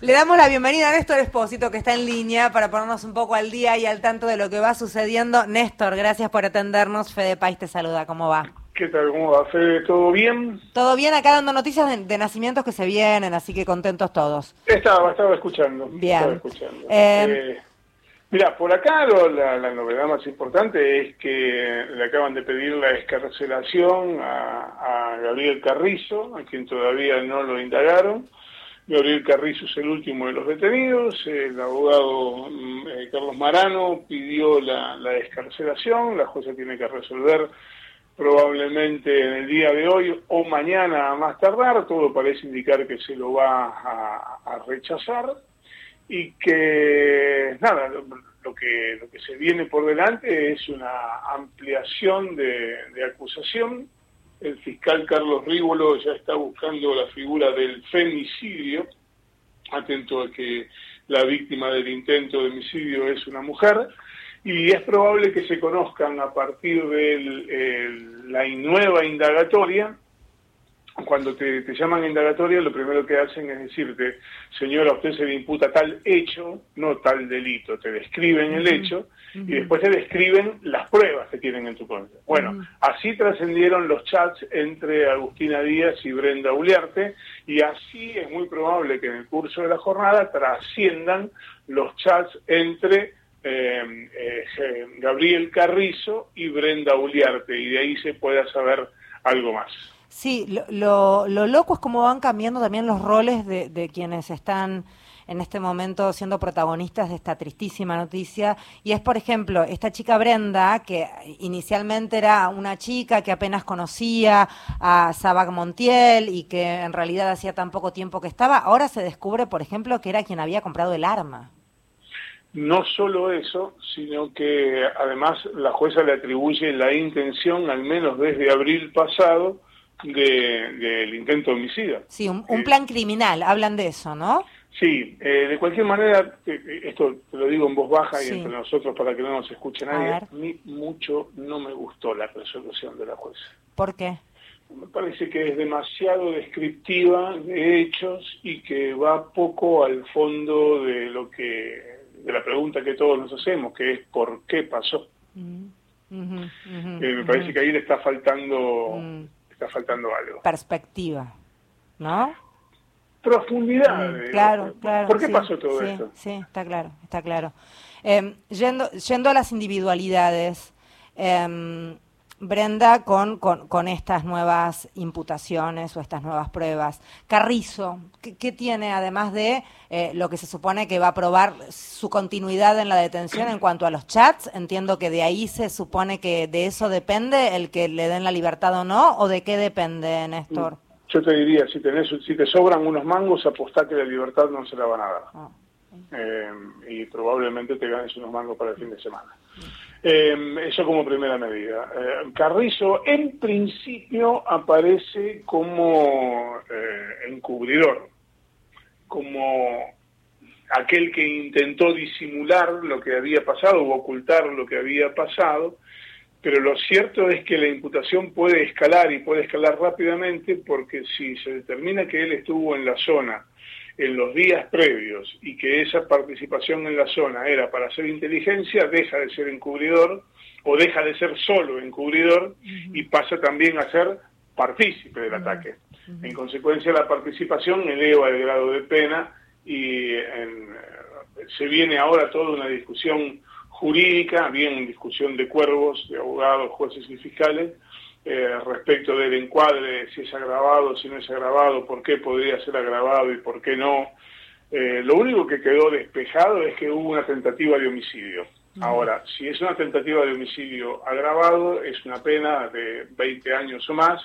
Le damos la bienvenida a Néstor Espósito, que está en línea, para ponernos un poco al día y al tanto de lo que va sucediendo. Néstor, gracias por atendernos. Fede País te saluda. ¿Cómo va? ¿Qué tal? ¿Cómo va, Fede? ¿Todo bien? Todo bien, acá dando noticias de, de nacimientos que se vienen, así que contentos todos. Estaba, estaba escuchando. Bien. Estaba escuchando. Eh, Eh, mira, por acá lo- la, la novedad más importante es que le acaban de pedir la escarcelación a, a Gabriel Carrizo, a quien todavía no lo indagaron. Gabriel Carrizo es el último de los detenidos. El abogado mm, eh, Carlos Marano pidió la, la escarcelación. La jueza tiene que resolver probablemente en el día de hoy o mañana a más tardar. Todo parece indicar que se lo va a, a rechazar y que nada, lo, lo que lo que se viene por delante es una ampliación de, de acusación. El fiscal Carlos Rívolo ya está buscando la figura del femicidio, atento a que la víctima del intento de homicidio es una mujer, y es probable que se conozcan a partir de la nueva indagatoria. Cuando te, te llaman indagatoria, lo primero que hacen es decirte, señora, a usted se le imputa tal hecho, no tal delito. Te describen el hecho y después te describen las pruebas que tienen en tu contra. Bueno, así trascendieron los chats entre Agustina Díaz y Brenda Uliarte y así es muy probable que en el curso de la jornada trasciendan los chats entre eh, eh, Gabriel Carrizo y Brenda Uliarte y de ahí se pueda saber algo más. Sí, lo, lo, lo loco es cómo van cambiando también los roles de, de quienes están en este momento siendo protagonistas de esta tristísima noticia. Y es, por ejemplo, esta chica Brenda, que inicialmente era una chica que apenas conocía a Sabag Montiel y que en realidad hacía tan poco tiempo que estaba, ahora se descubre, por ejemplo, que era quien había comprado el arma. No solo eso, sino que además la jueza le atribuye la intención, al menos desde abril pasado, del de, intento de homicida. Sí, un, un, plan criminal, hablan de eso, ¿no? Sí, eh, de cualquier manera, eh, esto te lo digo en voz baja sí. y entre nosotros para que no nos escuche nadie, a, a mí mucho no me gustó la resolución de la jueza. ¿Por qué? Me parece que es demasiado descriptiva de hechos y que va poco al fondo de lo que de la pregunta que todos nos hacemos, que es ¿por qué pasó? Mm. Uh -huh, uh -huh, eh, me parece uh -huh. que ahí le está faltando mm. Está faltando algo. Perspectiva, ¿no? Profundidad. Mm, claro, claro. ¿Por qué sí, pasó todo sí, esto? Sí, está claro, está claro. Eh, yendo, yendo a las individualidades, eh, Brenda, con, con, con, estas nuevas imputaciones o estas nuevas pruebas. Carrizo, ¿qué, qué tiene además de eh, lo que se supone que va a probar su continuidad en la detención en cuanto a los chats? Entiendo que de ahí se supone que de eso depende el que le den la libertad o no, o de qué depende, Néstor. Yo te diría, si, tenés, si te sobran unos mangos, apostá que la libertad no se la van a dar. Ah. Eh, y probablemente te ganes unos mangos para el fin de semana. Eh, eso como primera medida. Eh, Carrizo en principio aparece como eh, encubridor, como aquel que intentó disimular lo que había pasado o ocultar lo que había pasado, pero lo cierto es que la imputación puede escalar y puede escalar rápidamente porque si se determina que él estuvo en la zona en los días previos y que esa participación en la zona era para hacer inteligencia, deja de ser encubridor o deja de ser solo encubridor uh -huh. y pasa también a ser partícipe del uh -huh. ataque. Uh -huh. En consecuencia, la participación eleva el grado de pena y en, se viene ahora toda una discusión jurídica, bien discusión de cuervos, de abogados, jueces y fiscales, eh, respecto del encuadre, si es agravado, si no es agravado, por qué podría ser agravado y por qué no. Eh, lo único que quedó despejado es que hubo una tentativa de homicidio. Uh -huh. Ahora, si es una tentativa de homicidio agravado, es una pena de 20 años o más.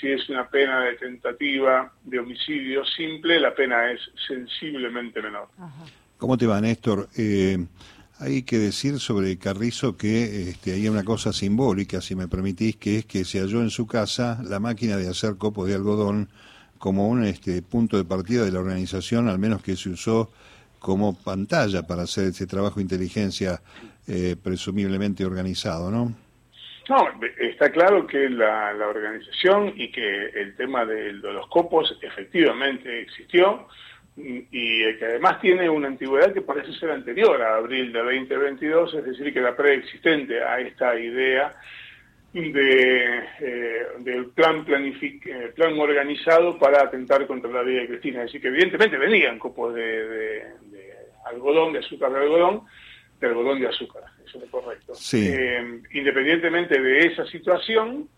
Si es una pena de tentativa de homicidio simple, la pena es sensiblemente menor. Uh -huh. ¿Cómo te va, Néstor? Eh, hay que decir sobre Carrizo que este, hay una cosa simbólica, si me permitís, que es que se halló en su casa la máquina de hacer copos de algodón como un este, punto de partida de la organización, al menos que se usó como pantalla para hacer ese trabajo de inteligencia eh, presumiblemente organizado, ¿no? No, está claro que la, organización y que el tema de los copos efectivamente existió, y que además tiene una antigüedad que parece ser anterior a abril de 2022, es decir, que era preexistente a esta idea de, eh, del plan, eh, plan organizado para atentar contra la vida de Cristina. Es decir, que evidentemente venían copos de, algodón, de azúcar de algodón, de algodón de azúcar, eso es correcto. Eh, independientemente de esa situación,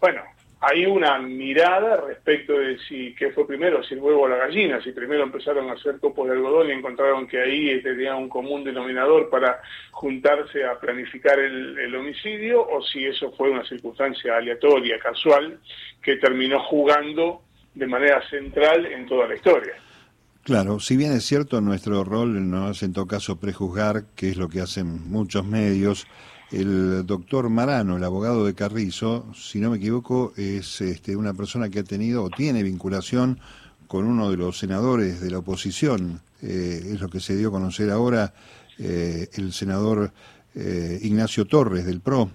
bueno, hay una mirada respecto de si qué fue primero, si el huevo o la gallina, si primero empezaron a hacer copos de algodón y encontraron que ahí tenían un común denominador para juntarse a planificar el, homicidio, o si eso fue una circunstancia aleatoria, casual, que terminó jugando de manera central en toda la historia. Claro, si bien es cierto, nuestro rol no es en todo caso prejuzgar, que es lo que hacen muchos medios, el doctor Marano, el abogado de Carrizo, si no me equivoco, es este, una persona que ha tenido o tiene vinculación con uno de los senadores de la oposición. Eh, es lo que se dio a conocer ahora eh, el senador eh, Ignacio Torres del PRO,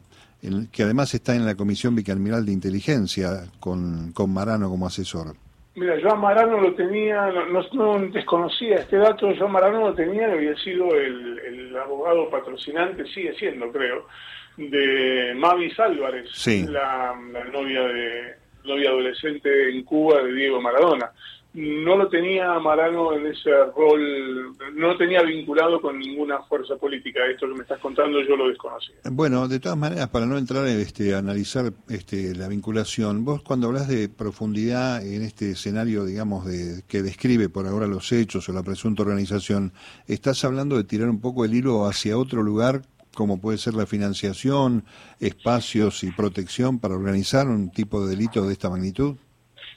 que además está en la Comisión Bicameral de Inteligencia con, con Marano como asesor. Mira, yo a Marano lo tenía, no, desconocía este dato, yo a Marano lo tenía, había sido el, abogado patrocinante, sigue siendo creo, de Mavis Álvarez, la, la, novia de novia adolescente en Cuba de Diego Maradona no lo tenía Marano en ese rol, no lo tenía vinculado con ninguna fuerza política. Esto que me estás contando yo lo desconocía. Bueno, de todas maneras, para no entrar en este, analizar este, la vinculación, vos cuando hablas de profundidad en este escenario, digamos, de, que describe por ahora los hechos o la presunta organización, estás hablando de tirar un poco el hilo hacia otro lugar como puede ser la financiación, espacios y protección para organizar un tipo de delito de esta magnitud?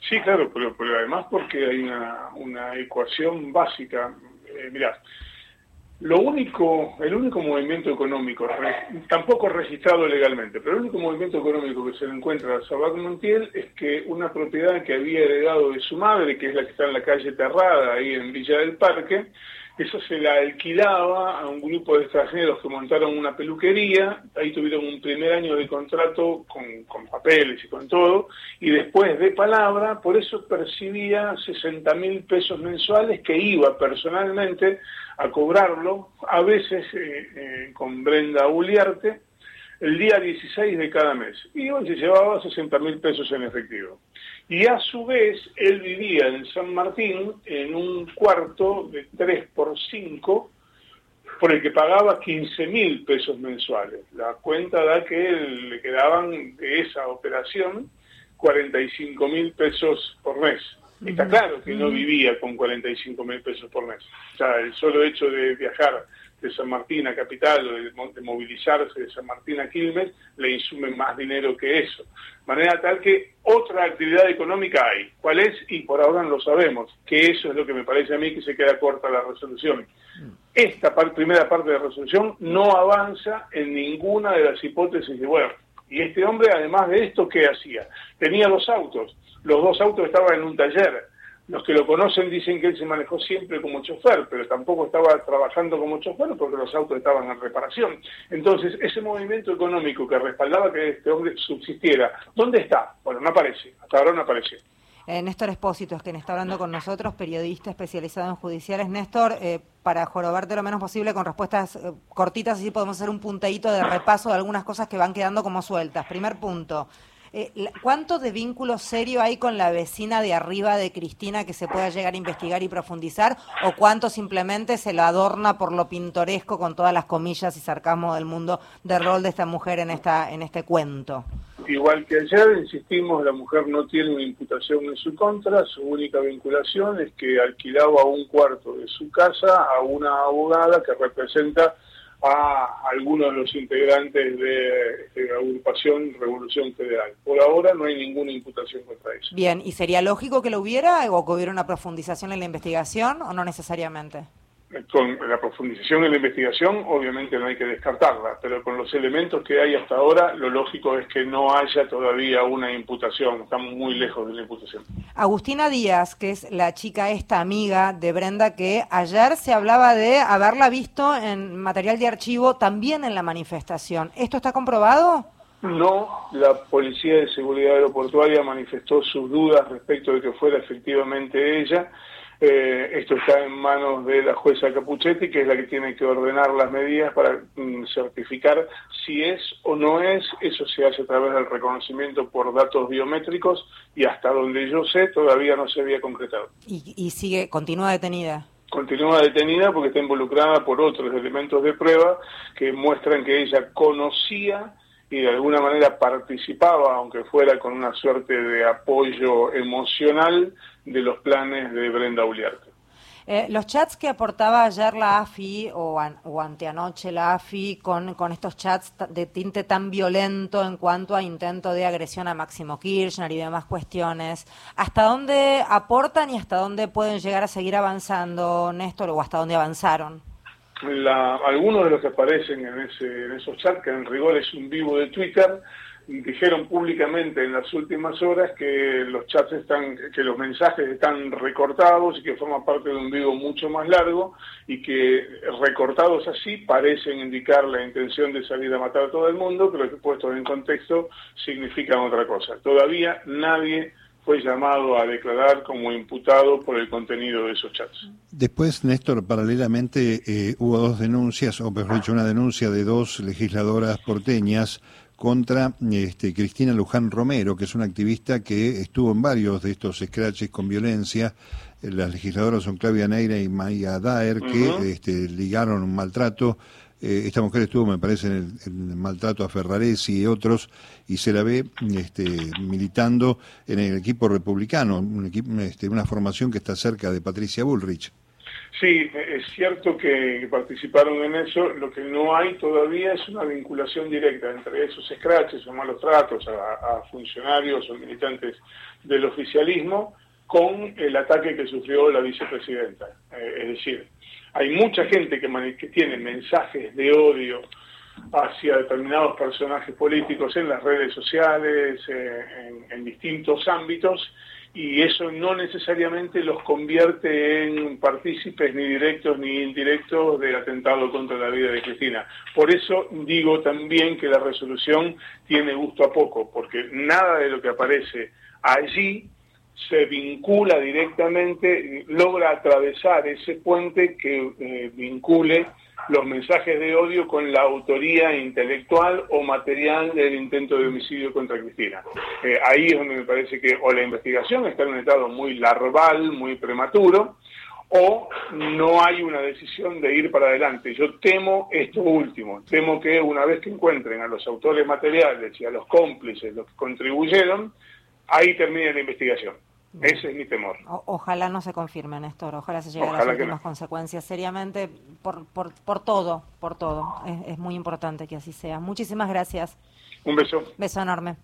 Sí, claro, pero, pero además porque hay una, ecuación básica. Eh, mirá, lo único, el único movimiento económico, tampoco registrado legalmente, pero el único movimiento económico que se le encuentra a Sabac Montiel es que una propiedad que había heredado de su madre, que es la que está en la calle Terrada, ahí en Villa del Parque, eso se la alquilaba a un grupo de extranjeros que montaron una peluquería, ahí tuvieron un primer año de contrato con, papeles y con todo, y después de palabra, por eso percibía 60 mil pesos mensuales que iba personalmente a cobrarlo, a veces eh, eh, con Brenda Uliarte, el día 16 de cada mes. Y hoy se llevaba 60 mil pesos en efectivo. Y a su vez, él vivía en San Martín en un cuarto de 3 por 5 por el que pagaba 15 mil pesos mensuales. La cuenta da que le quedaban de esa operación 45 mil pesos por mes. Está claro que no vivía con 45 mil pesos por mes. O sea, el solo hecho de viajar de San Martín a Capital o de, movilizarse de San Martín a Quilmes, le insumen más dinero que eso. De manera tal que otra actividad económica hay. ¿Cuál es? Y por ahora no lo sabemos, que eso es lo que me parece a mí que se queda corta la resolución. Esta primera parte de la resolución no avanza en ninguna de las hipótesis de bueno. Y este hombre, además de esto, ¿qué hacía? Tenía dos autos. Los dos autos estaban en un taller los que lo conocen dicen que él se manejó siempre como chofer, pero tampoco estaba trabajando como chofer porque los autos estaban en reparación. Entonces, ese movimiento económico que respaldaba que este hombre subsistiera, ¿dónde está? Bueno, no aparece, hasta ahora no aparece. Eh, Néstor Espósito es quien está hablando con nosotros, periodista especializado en judiciales. Néstor, eh, para jorobarte lo menos posible con respuestas eh, cortitas, así podemos hacer un puntadito de repaso de algunas cosas que van quedando como sueltas. Primer punto, eh, ¿Cuánto de vínculo serio hay con la vecina de arriba de Cristina que se pueda llegar a investigar y profundizar? ¿O cuánto simplemente se lo adorna por lo pintoresco con todas las comillas y sarcasmo del mundo de rol de esta mujer en, esta, en este cuento? Igual que ayer, insistimos, la mujer no tiene una imputación en su contra, su única vinculación es que alquilaba un cuarto de su casa a una abogada que representa a algunos de los integrantes de, la agrupación Revolución Federal. Por ahora no hay ninguna imputación contra eso. Bien, ¿y sería lógico que lo hubiera o que hubiera una profundización en la investigación o no necesariamente? Con la profundización en la investigación, obviamente no hay que descartarla, pero con los elementos que hay hasta ahora, lo lógico es que no haya todavía una imputación, estamos muy lejos de la imputación. Agustina Díaz, que es la chica esta amiga de Brenda, que ayer se hablaba de haberla visto en material de archivo también en la manifestación. ¿Esto está comprobado? No, la Policía de Seguridad Aeroportuaria manifestó sus dudas respecto de que fuera efectivamente ella Eh, esto está en manos de la jueza Capuchetti, que es la que tiene que ordenar las medidas para mm, certificar si es o no es. Eso se hace a través del reconocimiento por datos biométricos y hasta donde yo sé todavía no se había concretado. ¿Y, y sigue, continúa detenida? continúa detenida porque está involucrada por otros elementos de prueba que muestran que ella conocía y de alguna manera participaba, aunque fuera con una suerte de apoyo emocional, de los planes de Brenda Uliarte. Eh, los chats que aportaba ayer la AFI o, anteanoche la AFI con, con estos chats de tinte tan violento en cuanto a intento de agresión a Máximo Kirchner y demás cuestiones, ¿hasta dónde aportan y hasta dónde pueden llegar a seguir avanzando, Néstor, o hasta dónde avanzaron? Algunos de los que aparecen en, ese, en esos chats, que en rigor es un vivo de Twitter, dijeron públicamente en las últimas horas que los chats están, que los mensajes están recortados y que forman parte de un vivo mucho más largo y que recortados así parecen indicar la intención de salir a matar a todo el mundo, pero que puestos en contexto significan otra cosa. Todavía nadie fue llamado a declarar como imputado por el contenido de esos chats. Después, Néstor, paralelamente eh, hubo dos denuncias, o mejor dicho, una denuncia de dos legisladoras porteñas contra este, Cristina Luján Romero, que es una activista que estuvo en varios de estos scratches con violencia. Eh, las legisladoras son Claudia Neira y Maya Daer, que este, ligaron un maltrato. Eh, esta mujer estuvo, me parece, en el, maltrato a Ferraresi y otros, y se la ve este, militando en el equipo republicano, un equipo, este, una formación que está cerca de Patricia Bullrich. Sí, es cierto que participaron en eso. Lo que no hay todavía es una vinculación directa entre esos scratches o malos tratos a, funcionarios o militantes del oficialismo con el ataque que sufrió la vicepresidenta. Eh, es decir, hay mucha gente que, tiene mensajes de odio hacia determinados personajes políticos en las redes sociales, eh, en distintos ámbitos, y eso no necesariamente los convierte en partícipes ni directos ni indirectos del atentado contra la vida de Cristina. Por eso digo también que la resolución tiene gusto a poco, porque nada de lo que aparece allí se vincula directamente, logra atravesar ese puente que eh, vincule los mensajes de odio con la autoría intelectual o material del intento de homicidio contra Cristina. Eh, ahí es donde me parece que o la investigación está en un estado muy larval, muy prematuro, o no hay una decisión de ir para adelante. Yo temo esto último, temo que una vez que encuentren a los autores materiales y a los cómplices, los que contribuyeron, ahí termine la investigación. Ese es mi temor. ojalá no se confirme, Néstor. Ojalá se llegue a las últimas consecuencias. Seriamente, por, por, por todo, por todo. Es, es muy importante que así sea. Muchísimas gracias. Un beso. Beso enorme.